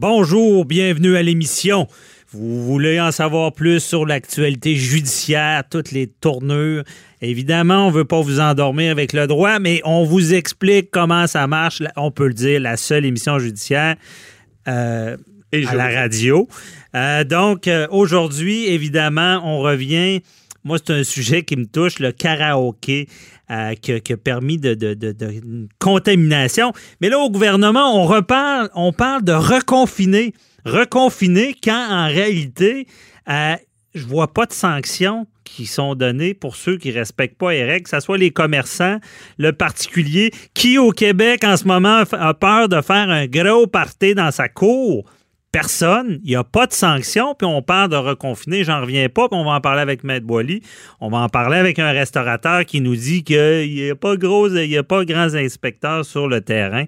Bonjour, bienvenue à l'émission. Vous voulez en savoir plus sur l'actualité judiciaire, toutes les tournures? Évidemment, on ne veut pas vous endormir avec le droit, mais on vous explique comment ça marche. On peut le dire, la seule émission judiciaire euh, à la radio. Euh, donc, euh, aujourd'hui, évidemment, on revient. Moi, c'est un sujet qui me touche, le karaoké. Euh, qui, a permis de, contamination. Mais là, au gouvernement, on on parle de reconfiner. Reconfiner quand en réalité, euh, je vois pas de sanctions qui sont données pour ceux qui ne respectent pas les règles, que ce soit les commerçants, le particulier, qui au Québec en ce moment a peur de faire un gros party dans sa cour personne, il n'y a pas de sanction, puis on parle de reconfiner, j'en reviens pas, puis on va en parler avec Maître Boily. On va en parler avec un restaurateur qui nous dit qu'il n'y a pas gros, il y a pas grands inspecteurs sur le terrain.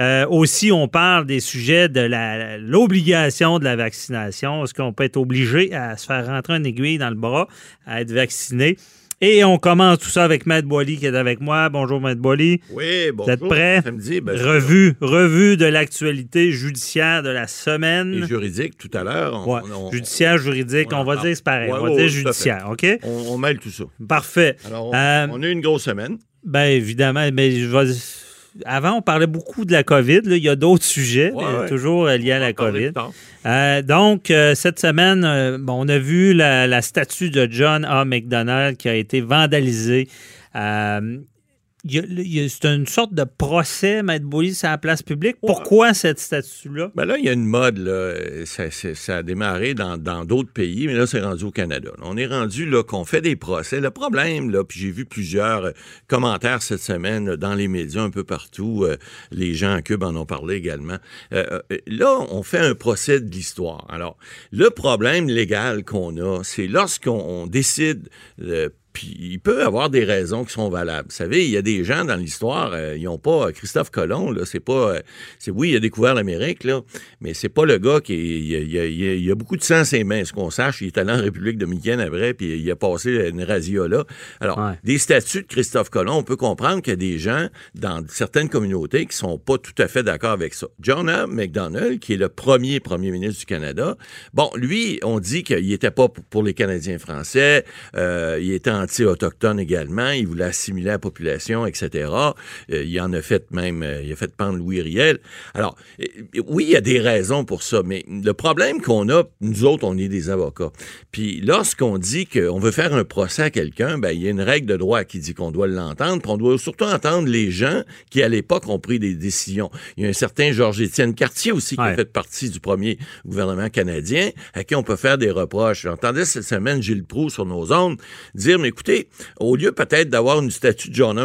Euh, aussi, on parle des sujets de l'obligation de la vaccination. Est-ce qu'on peut être obligé à se faire rentrer un aiguille dans le bras, à être vacciné? Et on commence tout ça avec Matt Boily qui est avec moi. Bonjour Matt Boily. Oui, bonjour. Vous êtes prêt? Ben, revue, revue de l'actualité judiciaire de la semaine. Et juridique tout à l'heure. Judiciaire, juridique, on va dire c'est pareil. on va dire judiciaire, OK? On, mêle tout ça. Parfait. Alors, on, euh, on, a eu une grosse semaine. Bien évidemment, mais je vais avant, on parlait beaucoup de la COVID. Il y a d'autres sujets, toujours liés à la COVID. Euh, donc, euh, cette semaine, euh, on a vu la, statue de John A. McDonald qui a été vandalisée c'est une sorte de procès, Maître Bouli, à la place publique. Pourquoi cette statue-là? Ben là, il y a une mode. Là. Ça, a démarré dans d'autres pays, mais là, c'est rendu au Canada. On est rendu là qu'on fait des procès. Le problème, là, puis j'ai vu plusieurs euh, commentaires cette semaine dans les médias un peu partout. Euh, les gens en Cube en ont parlé également. Euh, là, on fait un procès de l'histoire. Alors, le problème légal qu'on a, c'est lorsqu'on décide puis il peut avoir des raisons qui sont valables. Vous savez, il y a des gens dans l'histoire, euh, ils n'ont pas euh, Christophe Colomb, là, c'est pas. Euh, c'est oui, il a découvert l'Amérique, là, mais c'est pas le gars qui. Il, y a, beaucoup de sang à ses mains, ce qu'on sache. Il est allé en République dominicaine après, puis il a passé une razzia là. Alors, des statuts de Christophe Colomb, on peut comprendre qu'il y a des gens dans certaines communautés qui sont pas tout à fait d'accord avec ça. John A. McDonnell, qui est le premier premier ministre du Canada, bon, lui, on dit qu'il était pas pour les Canadiens français, il était en autochtone également. Il voulait assimiler la population, etc. Euh, il en a fait même, euh, il a fait pendre Louis Riel. Alors, euh, oui, il y a des raisons pour ça, mais le problème qu'on a, nous autres, on est des avocats. Puis lorsqu'on dit qu'on veut faire un procès à quelqu'un, ben, il y a une règle de droit qui dit qu'on doit l'entendre, puis on doit surtout entendre les gens qui, à l'époque, ont pris des décisions. Il y a un certain Georges-Étienne Cartier aussi qui a fait partie du premier gouvernement canadien, à qui on peut faire des reproches. J'entendais cette semaine Gilles Proux sur nos ondes dire, mais écoutez, au lieu peut-être d'avoir une statue de John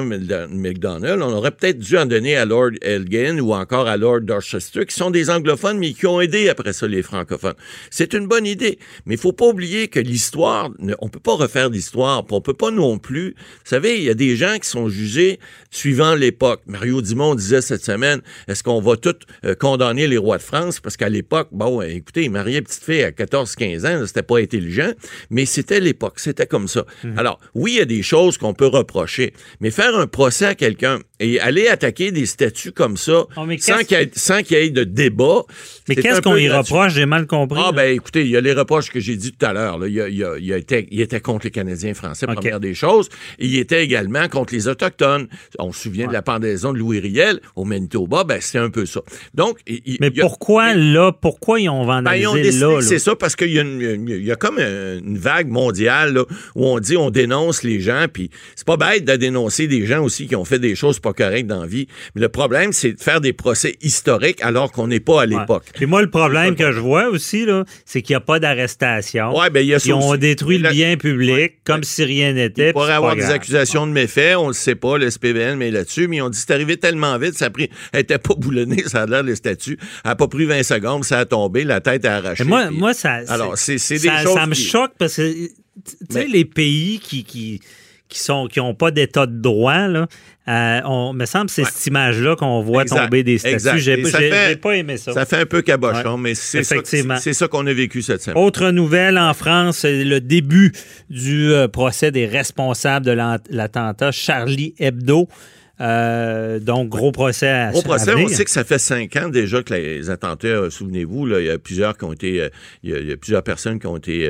McDonnell, on aurait peut-être dû en donner à Lord Elgin ou encore à Lord Dorchester, qui sont des anglophones, mais qui ont aidé après ça les francophones. C'est une bonne idée, mais il faut pas oublier que l'histoire, on peut pas refaire l'histoire, on peut pas non plus. Vous savez, il y a des gens qui sont jugés suivant l'époque. Mario Dumont disait cette semaine, est-ce qu'on va tout euh, condamner les rois de France? Parce qu'à l'époque, bon, écoutez, marier petite fille à 14-15 ans, c'était pas intelligent, mais c'était l'époque, c'était comme ça. Mhm. Alors, oui, il y a des choses qu'on peut reprocher, mais faire un procès à quelqu'un et aller attaquer des statuts comme ça oh, sans qu'il y, ait de débat. Mais qu'est-ce qu'on y reproche? J'ai mal compris. Ah, ben écoutez, il y a les reproches que j'ai dit tout à l'heure. Il, il, était, il était contre les Canadiens français, première des choses. il était également contre les Autochtones. On se souvient de la pendaison de Louis Riel au Manitoba, ben c'est un peu ça. Donc, Mais pourquoi là? Pourquoi ils ont ben, vandalisé là? C'est ça, parce qu'il y, y, a comme une vague mondiale où on dit on dénonce les gens, puis c'est pas bête de dénoncer des gens aussi qui ont fait des choses pas correctes dans la vie. Mais le problème, c'est de faire des procès historiques alors qu'on n'est pas à l'époque. Et moi, le problème que je vois aussi, là, c'est qu'il n'y a pas d'arrestation. Ouais, ben, il y a Ils ont détruit le bien public comme si rien n'était. Il pourrait avoir des accusations de méfaits, on ne le sait pas, le SPVN mais là-dessus, mais ont dit c'est arrivé tellement vite, ça a pris, elle n'était pas boulonnée, ça a l'air le statut, elle n'a pas pris 20 secondes, ça a tombé, la tête a arraché. moi, moi, ça, alors, c'est, des choses ça me choque parce que, tu sais, les pays qui, qui qui sont qui n'ont pas d'état de droit, là, euh, on me semble c'est cette image-là qu'on voit tomber des statues. J'ai pas aimé ça. Ça fait un peu cabochon, mais c'est ça, ça qu'on a vécu cette semaine. Autre nouvelle en France, c'est le début du euh, procès des responsables de l'attentat Charlie Hebdo. Euh, donc, gros procès à Gros procès, on sait que ça fait cinq ans déjà que les attentats, euh, souvenez-vous, il y a plusieurs qui ont été, euh, il, y a, plusieurs personnes qui ont été,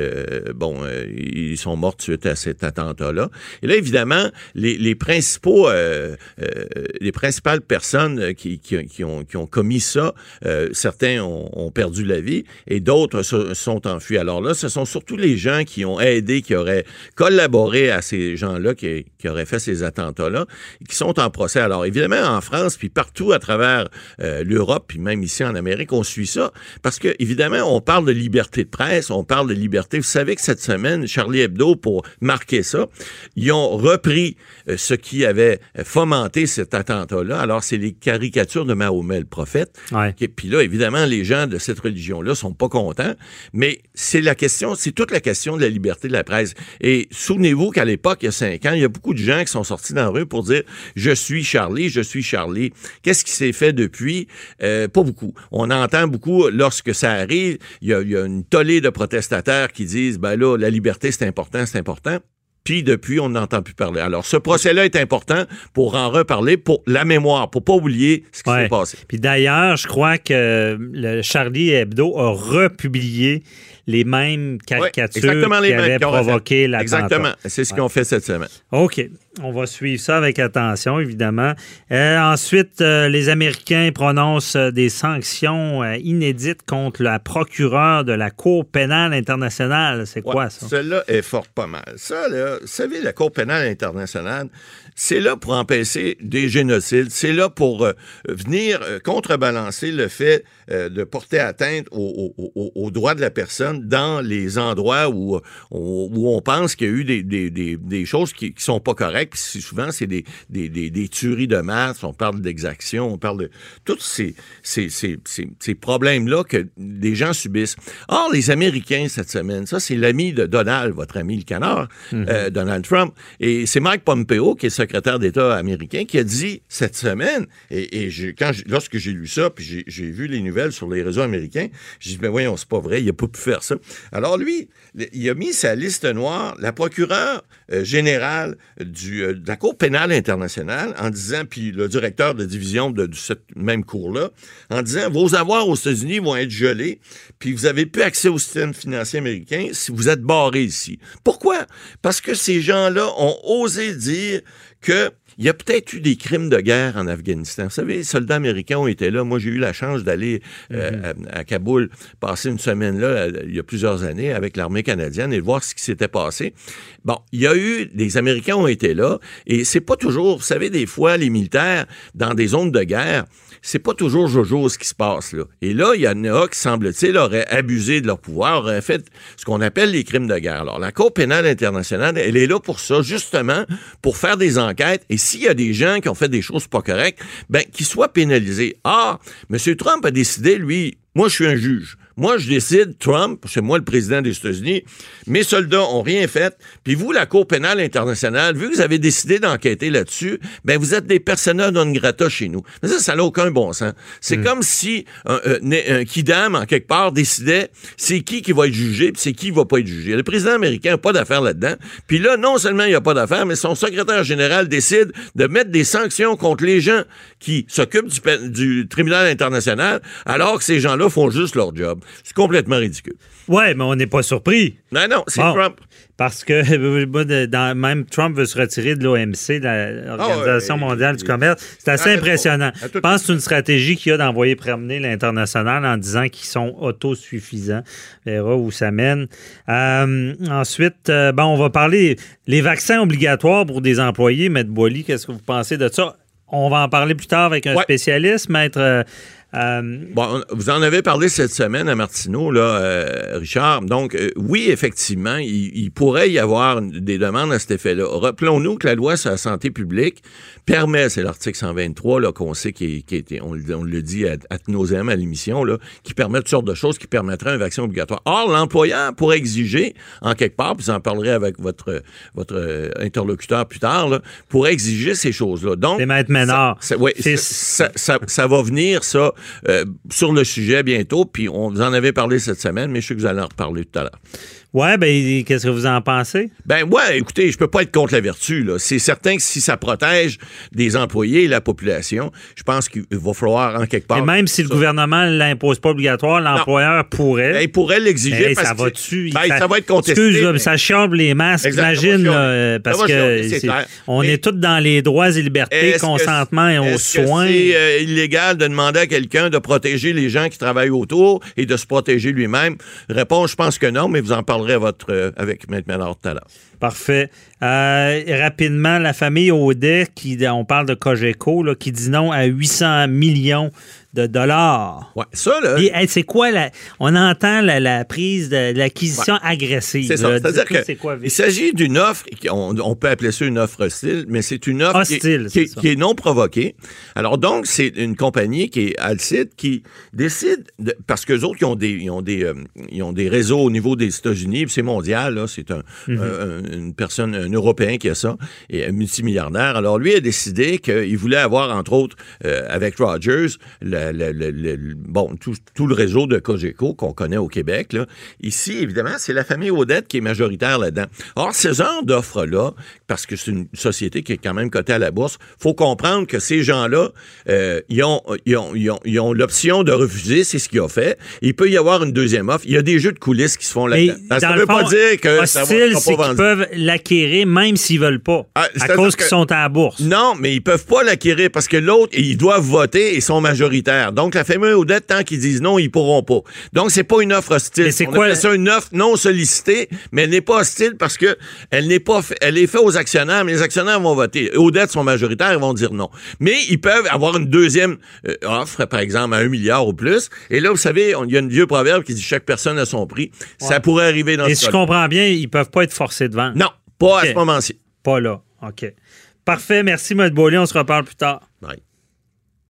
bon, ils sont mortes suite à cet attentat-là. Et là, évidemment, les, les principaux, les principales personnes qui, qui, qui, ont, qui ont commis ça, certains ont, ont, perdu la vie et d'autres se, sont enfuis. Alors là, ce sont surtout les gens qui ont aidé, qui auraient collaboré à ces gens-là, qui, qui auraient fait ces attentats-là, qui sont en procès. Alors évidemment, en France, puis partout à travers euh, l'Europe, puis même ici en Amérique, on suit ça. Parce que, évidemment, on parle de liberté de presse, on parle de liberté. Vous savez que cette semaine, Charlie Hebdo, pour marquer ça, ils ont repris euh, ce qui avait fomenté cet attentat-là. Alors, c'est les caricatures de Mahomet, le prophète. Ouais. Puis là, évidemment, les gens de cette religion-là sont pas contents. Mais c'est la question, c'est toute la question de la liberté de la presse. Et souvenez-vous qu'à l'époque, il y a cinq ans, il y a beaucoup de gens qui sont sortis dans la rue pour dire je suis Charlie, je suis Charlie. Qu'est-ce qui s'est fait depuis? Euh, Pas beaucoup. On entend beaucoup lorsque ça arrive. Il y a, il y a une tollée de protestataires qui disent ben là, la liberté c'est important, c'est important. Puis depuis, on n'entend plus parler. Alors, ce procès-là est important pour en reparler, pour la mémoire, pour pas oublier ce qui Ouais. s'est passé. Puis d'ailleurs, je crois que le Charlie Hebdo a republié les mêmes caricatures exactement les qui mêmes avaient provoqué l'attentat. Exactement. C'est ce qu'ils ont fait cette semaine. OK. On va suivre ça avec attention, évidemment. Euh, ensuite, euh, les Américains prononcent euh, des sanctions euh, inédites contre la procureure de la Cour pénale internationale. C'est quoi Ouais, ça? Cela est fort pas mal. Ça, là, vous savez, la Cour pénale internationale, c'est là pour empêcher des génocides. C'est là pour venir contrebalancer le fait de porter atteinte aux au, au- aux droits de la personne dans les endroits où, où, où on pense qu'il y a eu des, des, des, des choses qui, qui sont pas correctes. Puis souvent, c'est des, des, des, des tueries de masse. On parle d'exactions. On parle de tous ces, ces, ces, ces, ces problèmes-là que des gens subissent. Or, les Américains, cette semaine, ça, c'est l'ami de Donald, votre ami le canard, euh, Donald Trump. Et c'est Mike Pompeo, qui est secrétaire d'État américain, qui a dit cette semaine, et, quand lorsque j'ai lu ça, puis j'ai- vu les nouvelles sur les réseaux américains, j'ai dit, mais voyons, c'est pas vrai, il a pas pu faire ça. Alors lui, il a mis sa liste noire, la procureure euh, générale du, euh, de la Cour pénale internationale, en disant, puis le directeur de division de, de cette même cour-là, en disant, vos avoirs aux États-Unis vont être gelés, puis vous avez plus accès au système financier américain si vous êtes barré ici. Pourquoi? Parce que ces gens-là ont osé dire que il y a peut-être eu des crimes de guerre en Afghanistan. Vous savez, les soldats américains ont été là. Moi, j'ai eu la chance d'aller euh, à, à Kaboul, passer une semaine là, euh, il y a plusieurs années, avec l'armée canadienne et voir ce qui s'était passé. Bon, il y a eu, des Américains ont été là, et c'est pas toujours, vous savez, des fois, les militaires, dans des zones de guerre, c'est pas toujours Jojo ce qui se passe là. Et là, il y en a qui, semble-t-il, auraient abusé de leur pouvoir, auraient fait ce qu'on appelle les crimes de guerre. Alors, la Cour pénale internationale, elle est là pour ça, justement, pour faire des enquêtes. Et s'il y a des gens qui ont fait des choses pas correctes, ben, qu'ils soient pénalisés. Ah, M. Trump a décidé, lui, moi, je suis un juge. Moi, je décide, Trump, c'est moi le président des États-Unis, mes soldats ont rien fait, puis vous, la Cour pénale internationale, vu que vous avez décidé d'enquêter là-dessus, ben vous êtes des personnages non grata chez nous. Mais ça, ça n'a aucun bon sens. C'est comme si un, un, un kidam, en quelque part, décidait c'est qui qui va être jugé, puis c'est qui va pas être jugé. Le président américain n'a pas d'affaires là-dedans. Puis là, non seulement il n'y a pas d'affaires, mais son secrétaire général décide de mettre des sanctions contre les gens qui s'occupent du, du tribunal international, alors que ces gens-là font juste leur job. C'est complètement ridicule. Ouais, mais on n'est pas surpris. Non, non, c'est Bon. Trump. Parce que dans- même Trump veut se retirer de l'OMC, de l'Organisation ouais, mondiale du commerce. C'est assez impressionnant. Je pense que c'est une stratégie qu'il y a d'envoyer promener l'international en disant qu'ils sont autosuffisants. On verra où ça mène. Euh, ensuite, euh, bon, on va parler les vaccins obligatoires pour des employés. Maître Boily, qu'est-ce que vous pensez de ça? On va en parler plus tard avec un Ouais. spécialiste, Maître. Euh, Bon, on- vous en avez parlé cette semaine à Martineau, là, euh, Richard. Donc, euh, oui, effectivement, il, il pourrait y avoir des demandes à cet effet-là. Rappelons-nous que la loi sur la santé publique permet, c'est l'article 123 là, qu'on sait qui, qui était, on, le- on le dit à, à nauseam à l'émission, là, qui permet toutes sortes de choses qui permettraient un vaccin obligatoire. Or, l'employeur pourrait exiger, en quelque part, puis vous en parlerez avec votre, votre interlocuteur plus tard, là, pourrait exiger ces choses-là. Donc, C'est Maître Ménard. ça- ça- oui, ça va venir, ça, euh, sur le sujet bientôt, puis on vous en avait parlé cette semaine, mais je sais que vous allez en reparler tout à l'heure. Ouais, ben qu'est-ce que vous en pensez? Ben ouais, écoutez, je peux pas être contre la vertu. C'est certain que si ça protège des employés et la population, je pense qu'il va falloir en quelque part. Et même si le gouvernement ne l'impose pas obligatoire, l'employeur pourrait. Ben, il pourrait l'exiger Ben, parce ça ben, ça, ça va être contesté. Excuse, mais- ça chambre les masques, Exact, imagine, ça va là, chialer. parce Ça va que clair. on Mais- est tous dans les droits et libertés, consentement et aux soins. C'est euh, illégal de demander à quelqu'un de protéger les gens qui travaillent autour et de se protéger lui-même? Réponse, je pense que non, mais vous en votre, euh, avec Ménard tout à. Parfait. Euh, rapidement, la famille Audet, qui, on parle de Cogeco, là, qui dit non à 800 millions de dollars. Ouais, ça, là. Hey, c'est quoi la. On entend la, la prise de, l'acquisition agressive. C'est ça. C'est-à-dire Dites-nous que c'est quoi, il vite. s'agit d'une offre, on, on peut appeler ça une offre hostile, mais c'est une offre qui, Hostile, est- qui est- ça. qui est non provoquée. Alors donc, c'est une compagnie qui est Alcide qui décide, de- parce qu'eux autres, ils ont des, ils ont des, euh, ils ont des réseaux au niveau des États-Unis, c'est mondial, là, c'est un, Mhm. un- une personne, un Européen qui a ça, et un multimilliardaire. Alors lui a décidé qu'il voulait avoir, entre autres, euh, avec Rogers, le, bon, tout, le réseau de Cogeco qu'on connaît au Québec. Ici, évidemment, c'est la famille Odette qui est majoritaire là-dedans. Or, ce genre d'offres-là, parce que c'est une société qui est quand même cotée à la bourse, faut comprendre que ces gens-là, euh, ils ont, ils ont, ils ont, ils ont l'option de refuser, c'est ce qu'ils ont fait. Il peut y avoir une deuxième offre. Il y a des jeux de coulisses qui se font là-dedans. Ça ne veut pas dire que ça va hostile, c'est pas qu'ils peuvent l'acquérir même s'ils veulent pas. Ah, à cause qu'ils sont à la bourse. Non, mais ils peuvent pas l'acquérir parce que l'autre, ils doivent voter et sont majoritaires. Donc, la famille Odette, tant qu'ils disent non, ils pourront pas. Donc, c'est pas une offre hostile. C'est quoi- ça une offre non sollicitée, mais elle n'est pas hostile parce que elle n'est pas, elle est faite aux actionnaires, mais les actionnaires vont voter. Odette sont majoritaires, ils vont dire non. Mais ils peuvent avoir une deuxième euh, offre, par exemple, à un milliard ou plus. Et là, vous savez, il y a un vieux proverbe qui dit chaque personne a son prix. Ça pourrait arriver dans Et ce si je comprends bien, ils peuvent pas être forcés de vendre. Non, pas à ce moment-ci. Pas là. OK. Parfait. Merci, M. Beaulieu. On se reparle plus tard. Bye.